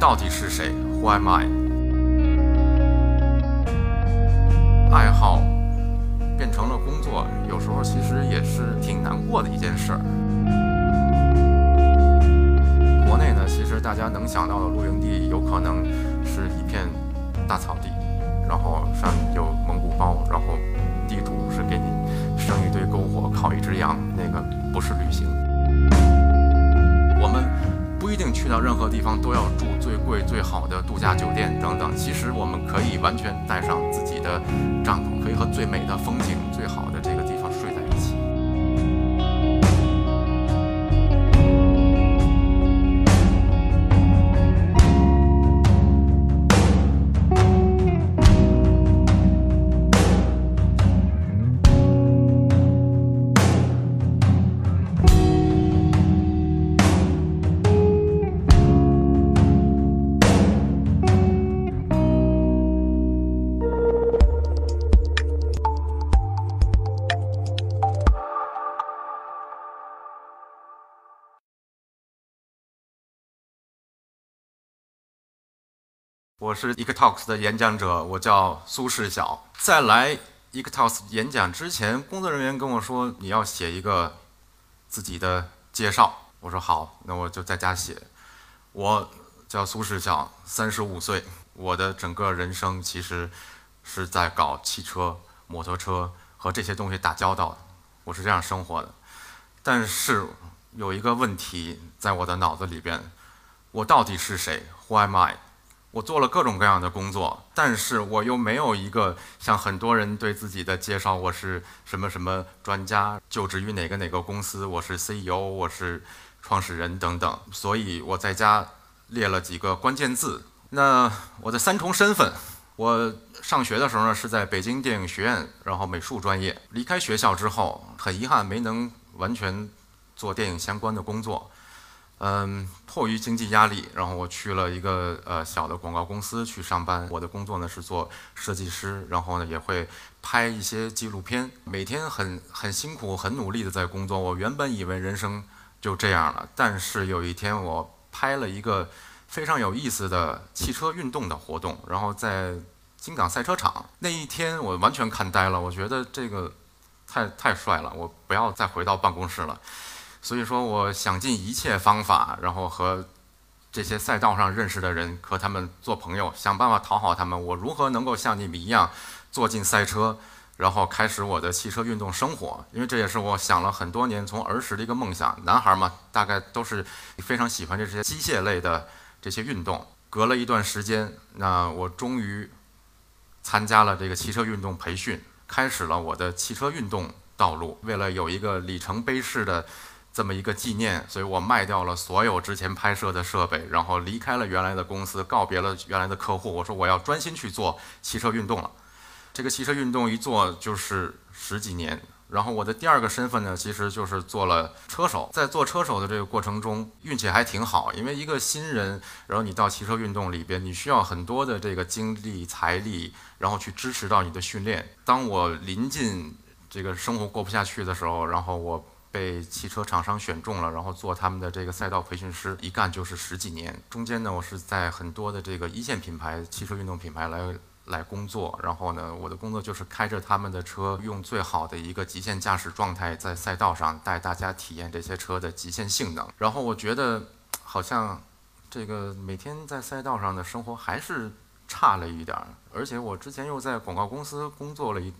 到底是谁？Who am I？爱好变成了工作，有时候其实也是挺难过的一件事儿。国内呢，其实大家能想到的露营地，有可能是一片大草地，然后上有蒙古包，然后地主是给你生一堆篝火，烤一只羊，那个不是旅行。我们不一定去到任何地方都要住最贵最好的度假酒店等等，其实我们可以完全带上自己的帐篷，可以和最美的风景、最好的我是 ECTalks 的演讲者，我叫苏世晓。在来 ECTalks 演讲之前，工作人员跟我说你要写一个自己的介绍。我说好，那我就在家写。我叫苏世晓，三十五岁。我的整个人生其实是在搞汽车、摩托车和这些东西打交道的。我是这样生活的。但是有一个问题在我的脑子里边：我到底是谁？Who am I？我做了各种各样的工作，但是我又没有一个像很多人对自己的介绍，我是什么什么专家，就职于哪个哪个公司，我是 CEO，我是创始人等等。所以我在家列了几个关键字。那我的三重身份，我上学的时候呢是在北京电影学院，然后美术专业。离开学校之后，很遗憾没能完全做电影相关的工作。嗯，迫于经济压力，然后我去了一个呃小的广告公司去上班。我的工作呢是做设计师，然后呢也会拍一些纪录片，每天很很辛苦、很努力的在工作。我原本以为人生就这样了，但是有一天我拍了一个非常有意思的汽车运动的活动，然后在金港赛车场。那一天我完全看呆了，我觉得这个太太帅了，我不要再回到办公室了。所以说，我想尽一切方法，然后和这些赛道上认识的人和他们做朋友，想办法讨好他们。我如何能够像你们一样坐进赛车，然后开始我的汽车运动生活？因为这也是我想了很多年，从儿时的一个梦想。男孩嘛，大概都是非常喜欢这些机械类的这些运动。隔了一段时间，那我终于参加了这个汽车运动培训，开始了我的汽车运动道路。为了有一个里程碑式的。这么一个纪念，所以我卖掉了所有之前拍摄的设备，然后离开了原来的公司，告别了原来的客户。我说我要专心去做汽车运动了。这个汽车运动一做就是十几年。然后我的第二个身份呢，其实就是做了车手。在做车手的这个过程中，运气还挺好，因为一个新人，然后你到汽车运动里边，你需要很多的这个精力、财力，然后去支持到你的训练。当我临近这个生活过不下去的时候，然后我。被汽车厂商选中了，然后做他们的这个赛道培训师，一干就是十几年。中间呢，我是在很多的这个一线品牌、汽车运动品牌来来工作。然后呢，我的工作就是开着他们的车，用最好的一个极限驾驶状态，在赛道上带大家体验这些车的极限性能。然后我觉得，好像这个每天在赛道上的生活还是差了一点儿。而且我之前又在广告公司工作了一。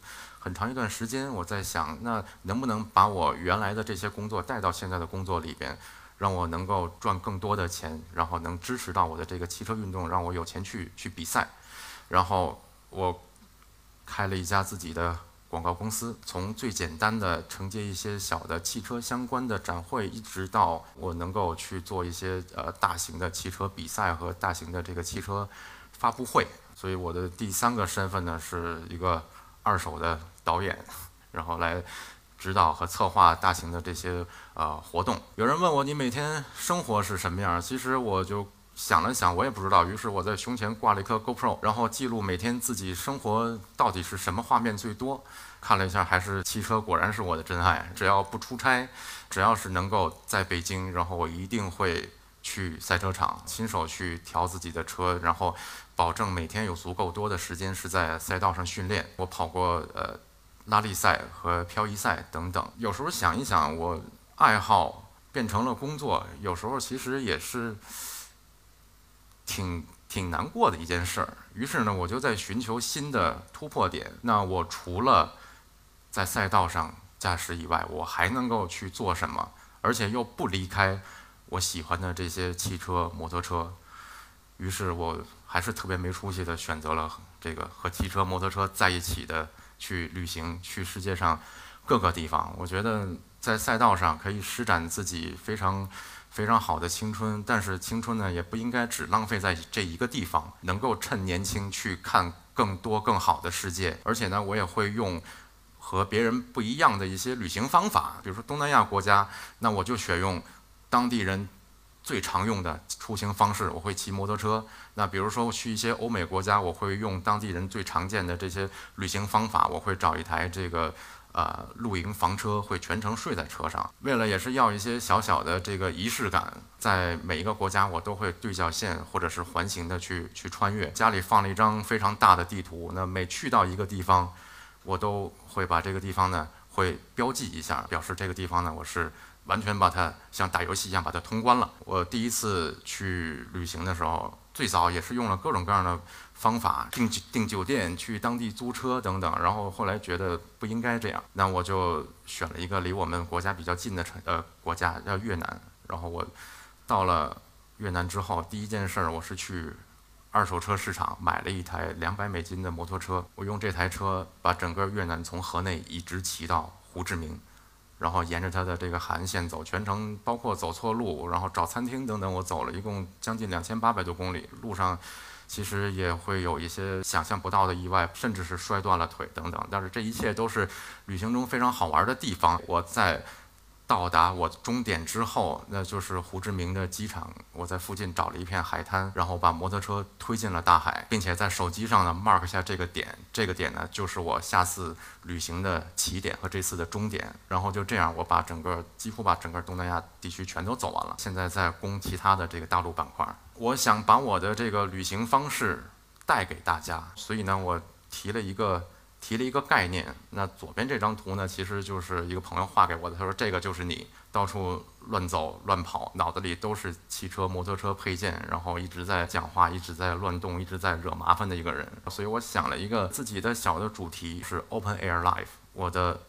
很长一段时间，我在想，那能不能把我原来的这些工作带到现在的工作里边，让我能够赚更多的钱，然后能支持到我的这个汽车运动，让我有钱去去比赛。然后我开了一家自己的广告公司，从最简单的承接一些小的汽车相关的展会，一直到我能够去做一些呃大型的汽车比赛和大型的这个汽车发布会。所以我的第三个身份呢，是一个。二手的导演，然后来指导和策划大型的这些呃活动。有人问我你每天生活是什么样？其实我就想了想，我也不知道。于是我在胸前挂了一颗 GoPro，然后记录每天自己生活到底是什么画面最多。看了一下，还是汽车，果然是我的真爱。只要不出差，只要是能够在北京，然后我一定会去赛车场，亲手去调自己的车，然后保证每天有足够多的时间是在赛道上训练。我跑过呃拉力赛和漂移赛等等。有时候想一想，我爱好变成了工作，有时候其实也是挺挺难过的一件事儿。于是呢，我就在寻求新的突破点。那我除了在赛道上驾驶以外，我还能够去做什么？而且又不离开我喜欢的这些汽车、摩托车。于是我还是特别没出息的选择了这个和汽车、摩托车在一起的去旅行，去世界上各个地方。我觉得在赛道上可以施展自己非常非常好的青春，但是青春呢也不应该只浪费在这一个地方，能够趁年轻去看更多更好的世界。而且呢，我也会用。和别人不一样的一些旅行方法，比如说东南亚国家，那我就选用当地人最常用的出行方式，我会骑摩托车。那比如说我去一些欧美国家，我会用当地人最常见的这些旅行方法，我会找一台这个呃露营房车，会全程睡在车上。为了也是要一些小小的这个仪式感，在每一个国家我都会对角线或者是环形的去去穿越。家里放了一张非常大的地图，那每去到一个地方。我都会把这个地方呢，会标记一下，表示这个地方呢，我是完全把它像打游戏一样把它通关了。我第一次去旅行的时候，最早也是用了各种各样的方法，订订酒店、去当地租车等等。然后后来觉得不应该这样，那我就选了一个离我们国家比较近的城呃国家，叫越南。然后我到了越南之后，第一件事我是去。二手车市场买了一台两百美金的摩托车，我用这台车把整个越南从河内一直骑到胡志明，然后沿着它的这个海岸线走，全程包括走错路，然后找餐厅等等，我走了一共将近两千八百多公里。路上其实也会有一些想象不到的意外，甚至是摔断了腿等等，但是这一切都是旅行中非常好玩的地方。我在。到达我终点之后，那就是胡志明的机场。我在附近找了一片海滩，然后把摩托车推进了大海，并且在手机上呢 mark 下这个点。这个点呢，就是我下次旅行的起点和这次的终点。然后就这样，我把整个几乎把整个东南亚地区全都走完了。现在在攻其他的这个大陆板块。我想把我的这个旅行方式带给大家，所以呢，我提了一个。提了一个概念，那左边这张图呢，其实就是一个朋友画给我的。他说：“这个就是你到处乱走乱跑，脑子里都是汽车、摩托车配件，然后一直在讲话，一直在乱动，一直在惹麻烦的一个人。”所以我想了一个自己的小的主题，是 Open Air Life，我的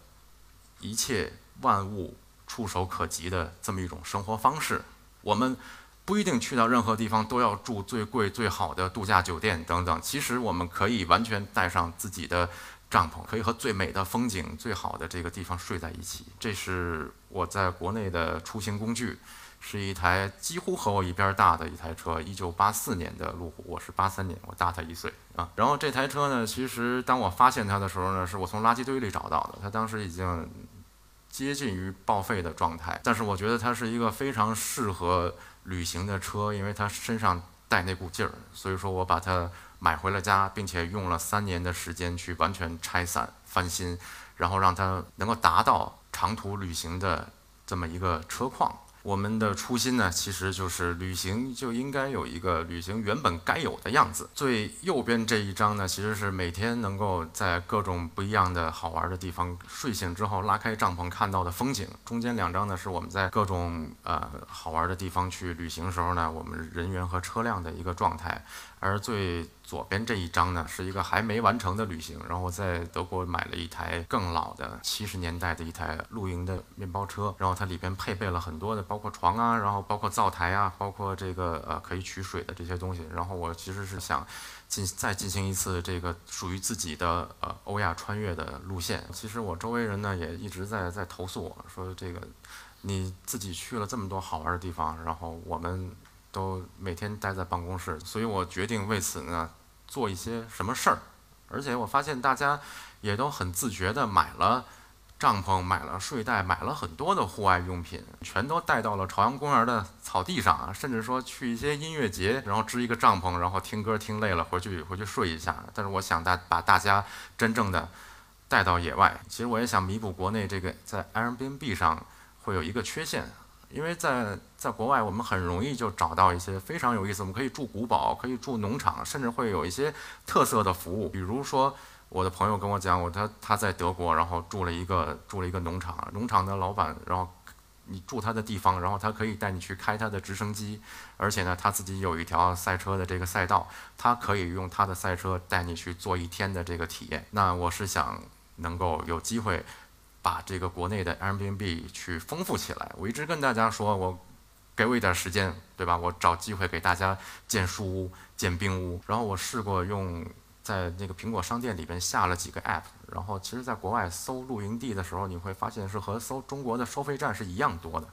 一切万物触手可及的这么一种生活方式。我们不一定去到任何地方都要住最贵最好的度假酒店等等，其实我们可以完全带上自己的。帐篷可以和最美的风景、最好的这个地方睡在一起。这是我在国内的出行工具，是一台几乎和我一边大的一台车，一九八四年的路虎，我是八三年，我大他一岁啊。然后这台车呢，其实当我发现它的时候呢，是我从垃圾堆里找到的，它当时已经接近于报废的状态。但是我觉得它是一个非常适合旅行的车，因为它身上带那股劲儿，所以说我把它。买回了家，并且用了三年的时间去完全拆散翻新，然后让它能够达到长途旅行的这么一个车况。我们的初心呢，其实就是旅行就应该有一个旅行原本该有的样子。最右边这一张呢，其实是每天能够在各种不一样的好玩的地方睡醒之后拉开帐篷看到的风景。中间两张呢，是我们在各种呃好玩的地方去旅行时候呢，我们人员和车辆的一个状态。而最左边这一张呢，是一个还没完成的旅行，然后我在德国买了一台更老的七十年代的一台露营的面包车，然后它里边配备了很多的，包括床啊，然后包括灶台啊，包括这个呃可以取水的这些东西。然后我其实是想进再进行一次这个属于自己的呃欧亚穿越的路线。其实我周围人呢也一直在在投诉我说这个你自己去了这么多好玩的地方，然后我们都每天待在办公室，所以我决定为此呢。做一些什么事儿，而且我发现大家也都很自觉地买了帐篷、买了睡袋、买了很多的户外用品，全都带到了朝阳公园的草地上啊，甚至说去一些音乐节，然后支一个帐篷，然后听歌听累了回去回去睡一下。但是我想大把大家真正的带到野外，其实我也想弥补国内这个在 Airbnb 上会有一个缺陷。因为在在国外，我们很容易就找到一些非常有意思。我们可以住古堡，可以住农场，甚至会有一些特色的服务。比如说，我的朋友跟我讲，我他他在德国，然后住了一个住了一个农场，农场的老板，然后你住他的地方，然后他可以带你去开他的直升机，而且呢，他自己有一条赛车的这个赛道，他可以用他的赛车带你去做一天的这个体验。那我是想能够有机会。把这个国内的 Airbnb 去丰富起来。我一直跟大家说，我给我一点时间，对吧？我找机会给大家建书屋、建冰屋。然后我试过用在那个苹果商店里边下了几个 App。然后其实，在国外搜露营地的时候，你会发现是和搜中国的收费站是一样多的，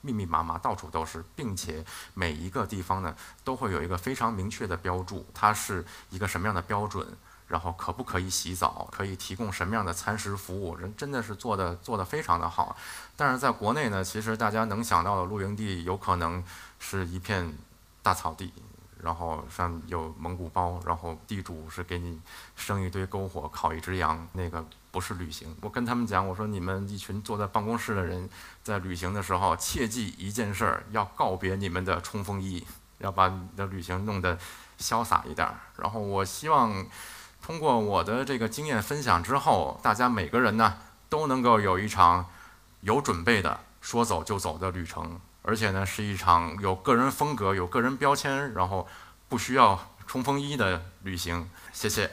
密密麻麻，到处都是，并且每一个地方呢都会有一个非常明确的标注，它是一个什么样的标准。然后可不可以洗澡？可以提供什么样的餐食服务？人真的是做的做的非常的好。但是在国内呢，其实大家能想到的露营地，有可能是一片大草地，然后上有蒙古包，然后地主是给你生一堆篝火，烤一只羊，那个不是旅行。我跟他们讲，我说你们一群坐在办公室的人，在旅行的时候，切记一件事儿，要告别你们的冲锋衣，要把你的旅行弄得潇洒一点儿。然后我希望。通过我的这个经验分享之后，大家每个人呢都能够有一场有准备的说走就走的旅程，而且呢是一场有个人风格、有个人标签，然后不需要冲锋衣的旅行。谢谢。